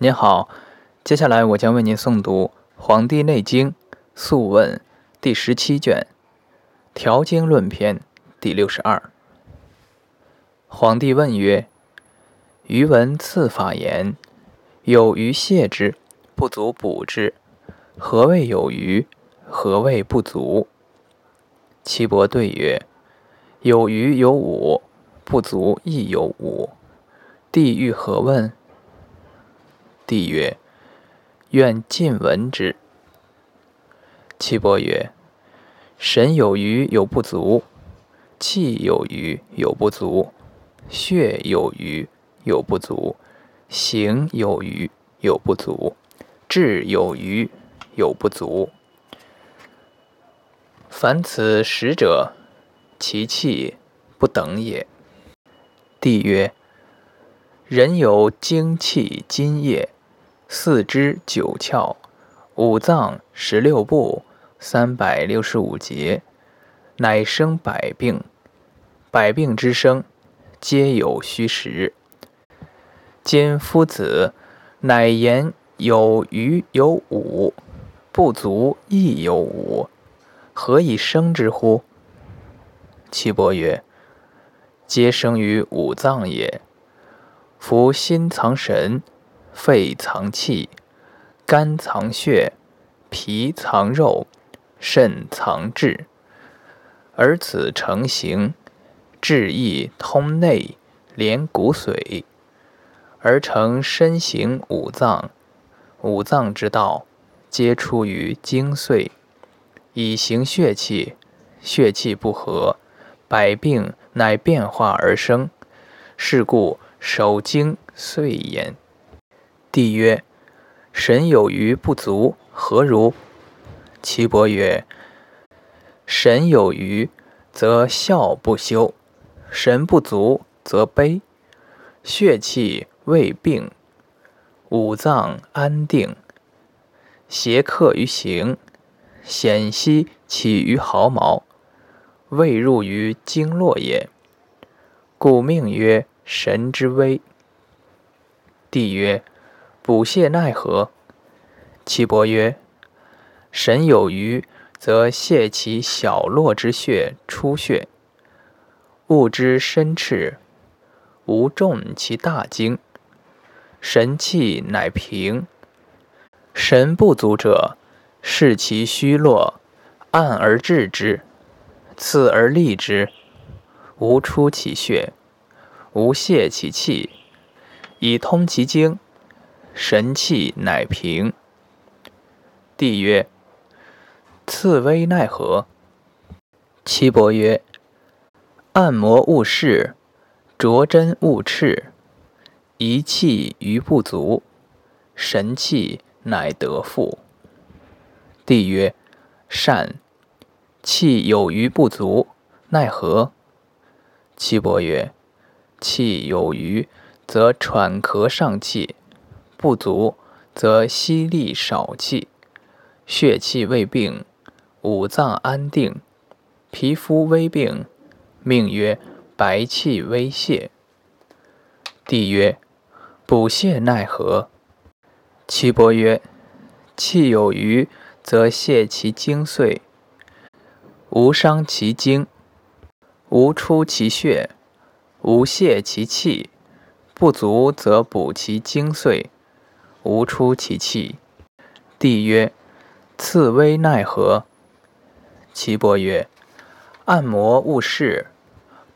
您好，接下来我将为您诵读《黄帝内经·素问》第十七卷《调经论篇》第六十二。皇帝问曰：“余闻刺法言，有余泻之，不足补之。何谓有余？何谓不足？”岐伯对曰：“有余有五，不足亦有五。帝欲何问？”帝曰：“愿尽闻之。”岐伯曰：“神有余有不足，气有余有不足，血有余有不足，形有余有不足，志有余有不足。凡此十者，其气不等也。”帝曰：“人有精气津液。”四肢九窍，五脏十六部，三百六十五节，乃生百病。百病之生，皆有虚实。今夫子乃言有余有五，不足亦有五，何以生之乎？岐伯曰：皆生于五脏也。夫心藏神。肺藏气，肝藏血，脾藏肉，肾藏志。而此成形，志意通内，连骨髓，而成身形五脏。五脏之道，皆出于精髓，以行血气。血气不和，百病乃变化而生。是故守精遂焉。帝曰：“神有余不足，何如？”岐伯曰：“神有余，则孝不修；神不足，则悲。血气未病，五脏安定，邪客于形，险息起于毫毛，未入于经络也。故命曰神之威。”帝曰。补泻奈何？岐伯曰：“神有余，则泻其小络之血出血；物之深赤，无重其大经，神气乃平。神不足者，视其虚络，按而治之，刺而利之，无出其血，无泄其气，以通其经。”神气乃平。帝曰：“刺微奈何？”岐伯曰：“按摩勿视，着针勿赤，一气于不足，神气乃得复。”帝曰：“善。气有余不足，奈何？”岐伯曰：“气有余，则喘咳上气。”不足则息力少气，血气未病，五脏安定，皮肤微病，命曰白气微泄。帝曰：补泻奈何？岐伯曰：气有余，则泄其精髓，无伤其精，无出其血，无泄其气，不足则补其精髓。无出其气。帝曰：“刺微奈何？”岐伯曰：“按摩勿视，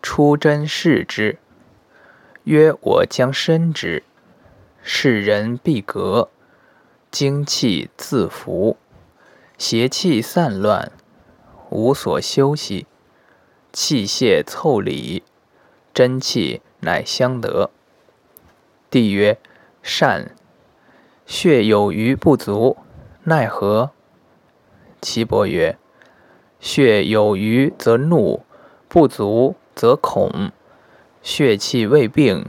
出针视之。曰：我将伸之，是人必格，精气自服，邪气散乱，无所休息，气泄凑理，真气乃相得。”帝曰：“善。”血有余不足，奈何？岐伯曰：血有余则怒，不足则恐。血气未病，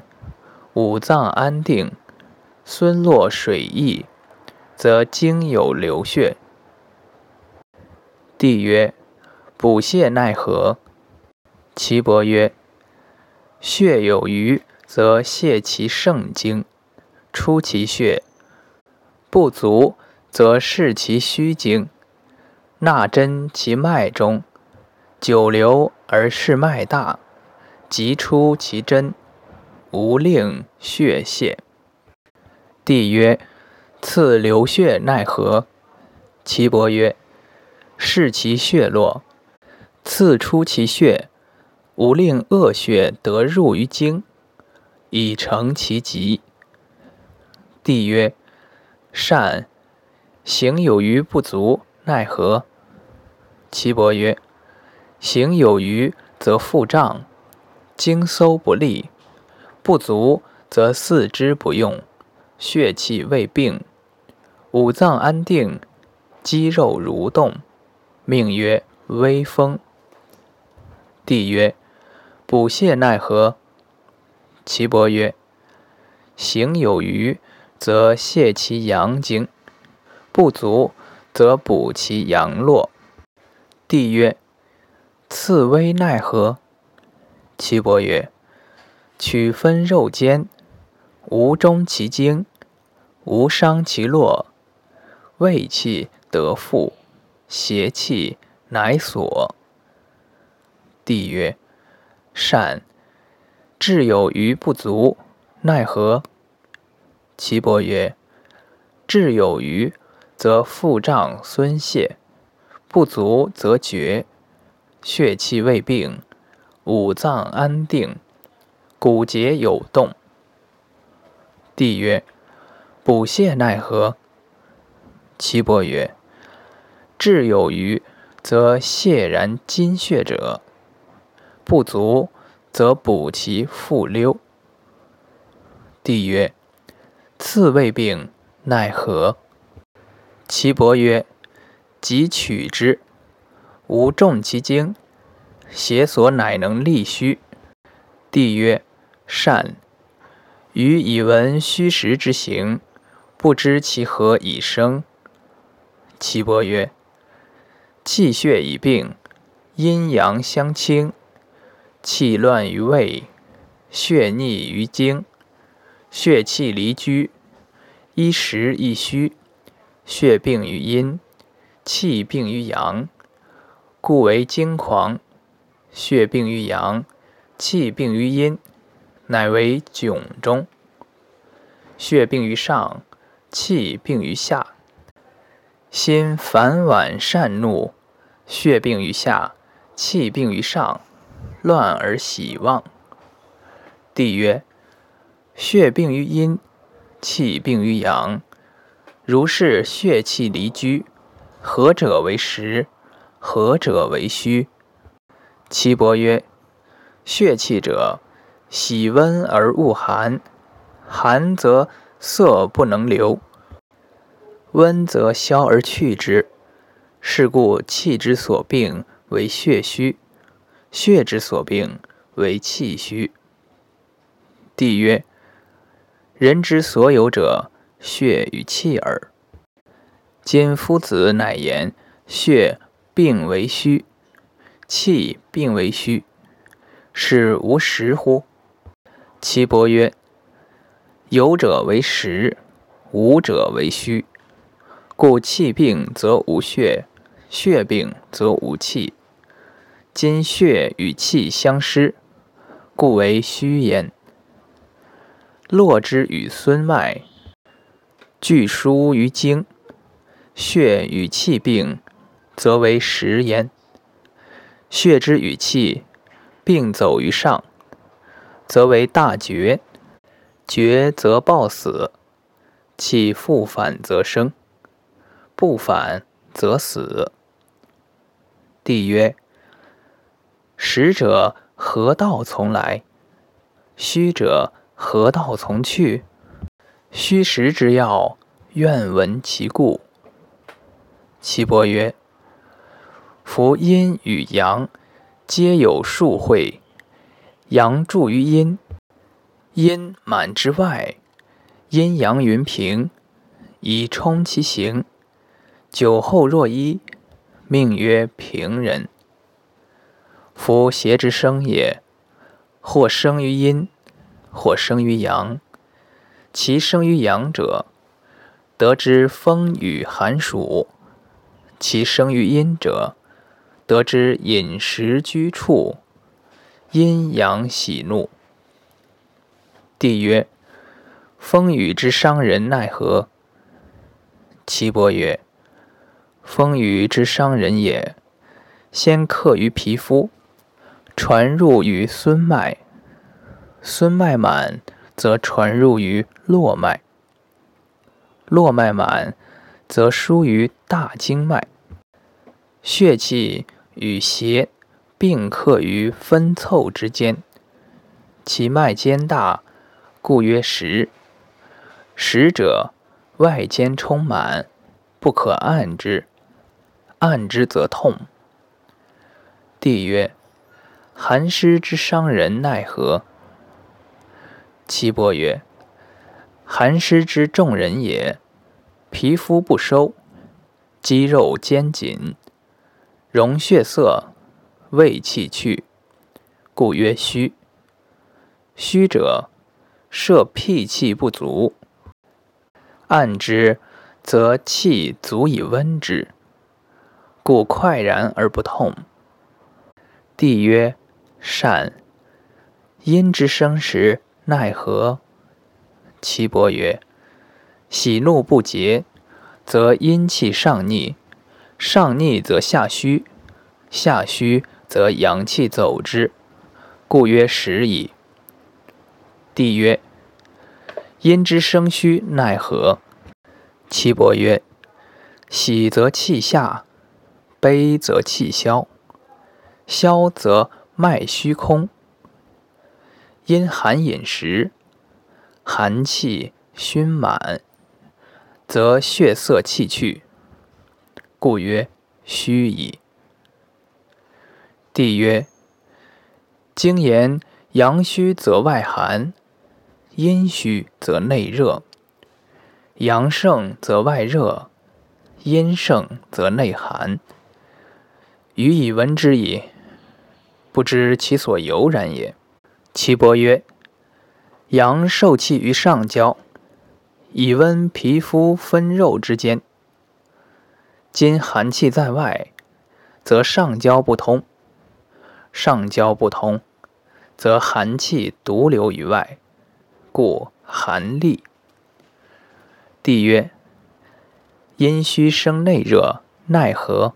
五脏安定，孙络水溢，则经有流血。帝曰：补泻奈何？岐伯曰：血有余，则泻其盛经，出其血。不足，则视其虚经，纳针其脉中，久留而视脉大，即出其针，无令血泄。帝曰：刺流血奈何？岐伯曰：视其血络，刺出其血，无令恶血得入于经，以成其疾。帝曰。善，行有余不足，奈何？岐伯曰：行有余，则腹胀，经搜不利；不足，则四肢不用，血气未病，五脏安定，肌肉蠕动，命曰微风。帝曰：补泻奈何？岐伯曰：行有余。则泻其阳精，不足则补其阳络。帝曰：刺微奈何？岐伯曰：取分肉间，无中其精，无伤其络，胃气得复，邪气乃所。帝曰：善。志有余不足，奈何？岐伯曰：“志有余，则腹胀孙泄；不足则厥，血气未病，五脏安定，骨节有动。”帝曰：“补泻奈何？”岐伯曰：“志有余，则泻然津血者；不足，则补其复溜。”帝曰。刺未病，奈何？岐伯曰：“即取之，无重其经，邪所乃能利虚。”帝曰：“善。”余以闻虚实之行，不知其何以生。岐伯曰：“气血已病，阴阳相倾，气乱于胃，血逆于经。”血气离居，一实一虚，血病于阴，气病于阳，故为惊狂；血病于阳，气病于阴，乃为窘中；血病于上，气病于下，心烦晚善怒；血病于下，气病于上，乱而喜忘。帝曰。血病于阴，气病于阳。如是血气离居，何者为实？何者为虚？岐伯曰：血气者，喜温而恶寒，寒则色不能流，温则消而去之。是故气之所病为血虚，血之所病为气虚。帝曰。人之所有者，血与气耳。今夫子乃言血病为虚，气病为虚，是无实乎？岐伯曰：有者为实，无者为虚。故气病则无血，血病则无气。今血与气相失，故为虚焉。络之与孙脉，俱疏于经；血与气病，则为实焉。血之与气并走于上，则为大绝；绝则暴死，气复反则生，不反则死。帝曰：实者何道从来？虚者？何道从去？虚实之要，愿闻其故。岐伯曰：夫阴与阳，皆有数会。阳注于阴，阴满之外，阴阳云平，以充其形。酒后若一，命曰平人。夫邪之生也，或生于阴。或生于阳，其生于阳者，得得知风雨寒暑；其生于阴者，得知饮食居处、阴阳喜怒。帝曰：风雨之伤人，奈何？岐伯曰：风雨之伤人也，先克于皮肤，传入于孙脉，孙脉满，则传入于络脉。络脉满，则输于大经脉。血气与邪并克于分凑之间，其脉间大，故曰实。实者，外间充满，不可按之，按之则痛。帝曰：寒湿之伤人，奈何？岐伯曰：寒湿之众人也。皮肤不收，肌肉坚紧，容血色，胃气去，故曰虚。虚者，摄脾气不足，按之，则气足以温之，故快然而不痛。帝曰：善。阴之生时，奈何？岐伯曰：喜怒不节，则阴气上逆；上逆则下虚，下虚则阳气走之，故曰实矣。帝曰：阴之生虚，奈何？岐伯曰：喜则气下，悲则气消，消则脉虚空。因寒饮食，寒气熏满。则血色气去，故曰虚矣。帝曰：经言阳虚则外寒，阴虚则内热；阳盛则外热，阴盛则内寒。余以闻之矣，不知其所由然也。岐伯曰：阳受气于上焦。以温皮肤分肉之间。今寒气在外，则上焦不通；上焦不通，则寒气独流于外，故寒栗。帝曰：阴虚生内热，奈何？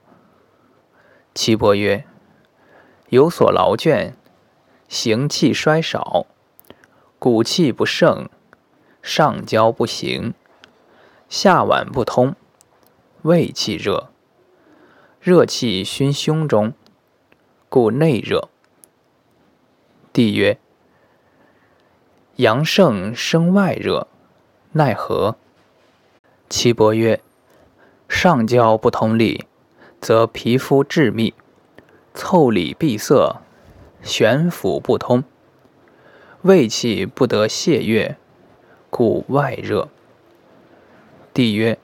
岐伯曰：有所劳倦，行气衰少，骨气不盛。上焦不行，下脘不通，胃气热，热气熏胸中，故内热。帝曰：阳盛生外热，奈何？岐伯曰：上焦不通利，则皮肤致密，腠理闭塞，悬浮不通，胃气不得泄越。故外热。帝曰：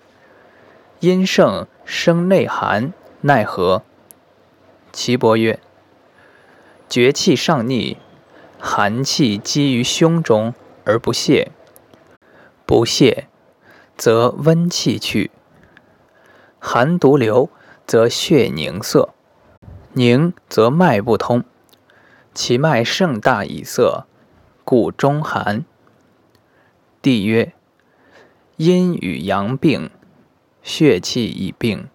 阴盛生内寒，奈何？岐伯曰：厥气上逆，寒气积于胸中而不泄，不泄，则温气去；寒毒流，则血凝涩，凝则脉不通，其脉盛大以涩，故中寒。帝曰：阴与阳并，血气已并，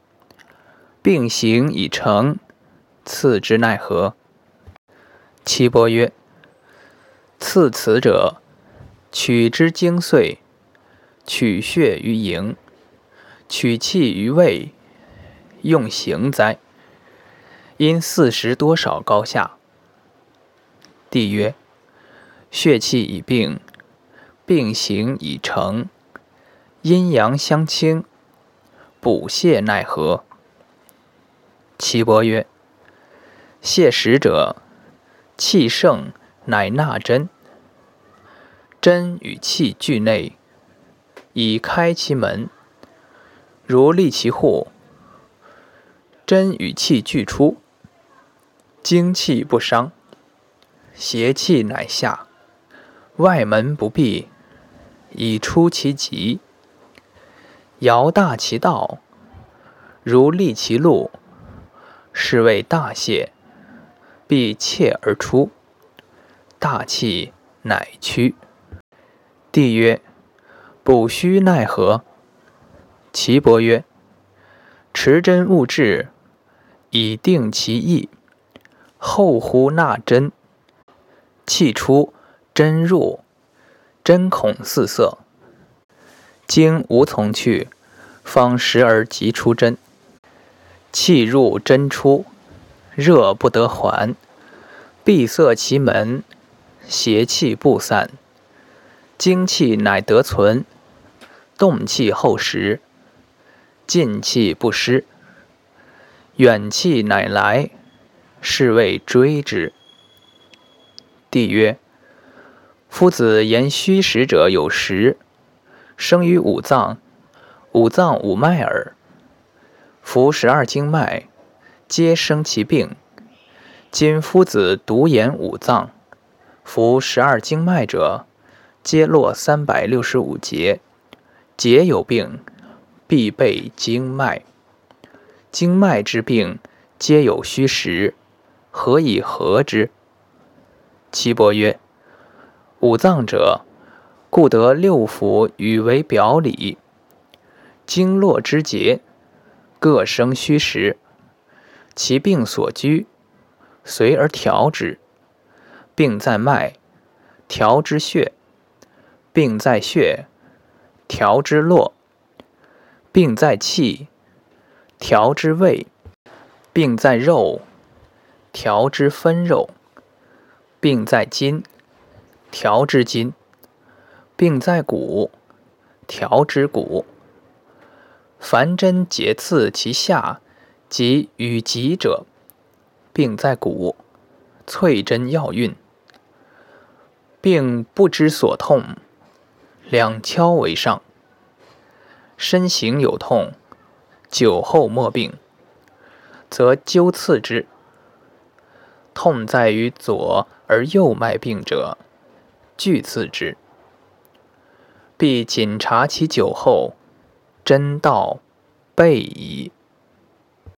并行已成，次之奈何？岐伯曰：次此者，取之精髓，取血于营，取气于胃，用行哉？因四时多少高下？帝曰：血气已病。病形已成，阴阳相倾，补泻奈何？岐伯曰：泻实者，气盛乃纳真，真与气俱内，以开其门，如立其户。真与气俱出，精气不伤，邪气乃下，外门不闭。以出其极，摇大其道，如立其路，是谓大泄，必切而出，大气乃屈。帝曰：补虚奈何？岐伯曰：持真物质，以定其意，后乎纳真，气出真入，真恐四色。经无从去，方时而即出真。气入真出，热不得还，闭塞其门，邪气不散。精气乃得存，动气后实，进气不失。远气乃来，是谓追之。帝曰：夫子言虚实者有实。生于五脏，五脏五脉耳。夫十二经脉，皆生其病。今夫子独言五脏，夫十二经脉者，皆络三百六十五节，节有病，必备经脉。经脉之病，皆有虚实，何以合之？岐伯曰：五脏者。故得六腑与为表里，经络之节，各生虚实，其病所居，随而调之。病在脉，调之血；病在血，调之络；病在气，调之胃；病在肉，调之分肉；病在筋，调之筋。病在骨，调之骨。凡针节刺其下，及与疾者，病在骨，淬针要运。病不知所痛，两敲为上。身形有痛，久后莫病，则灸刺之。痛在于左而右脉病者，俱刺之。必谨察其酒后，真道备矣。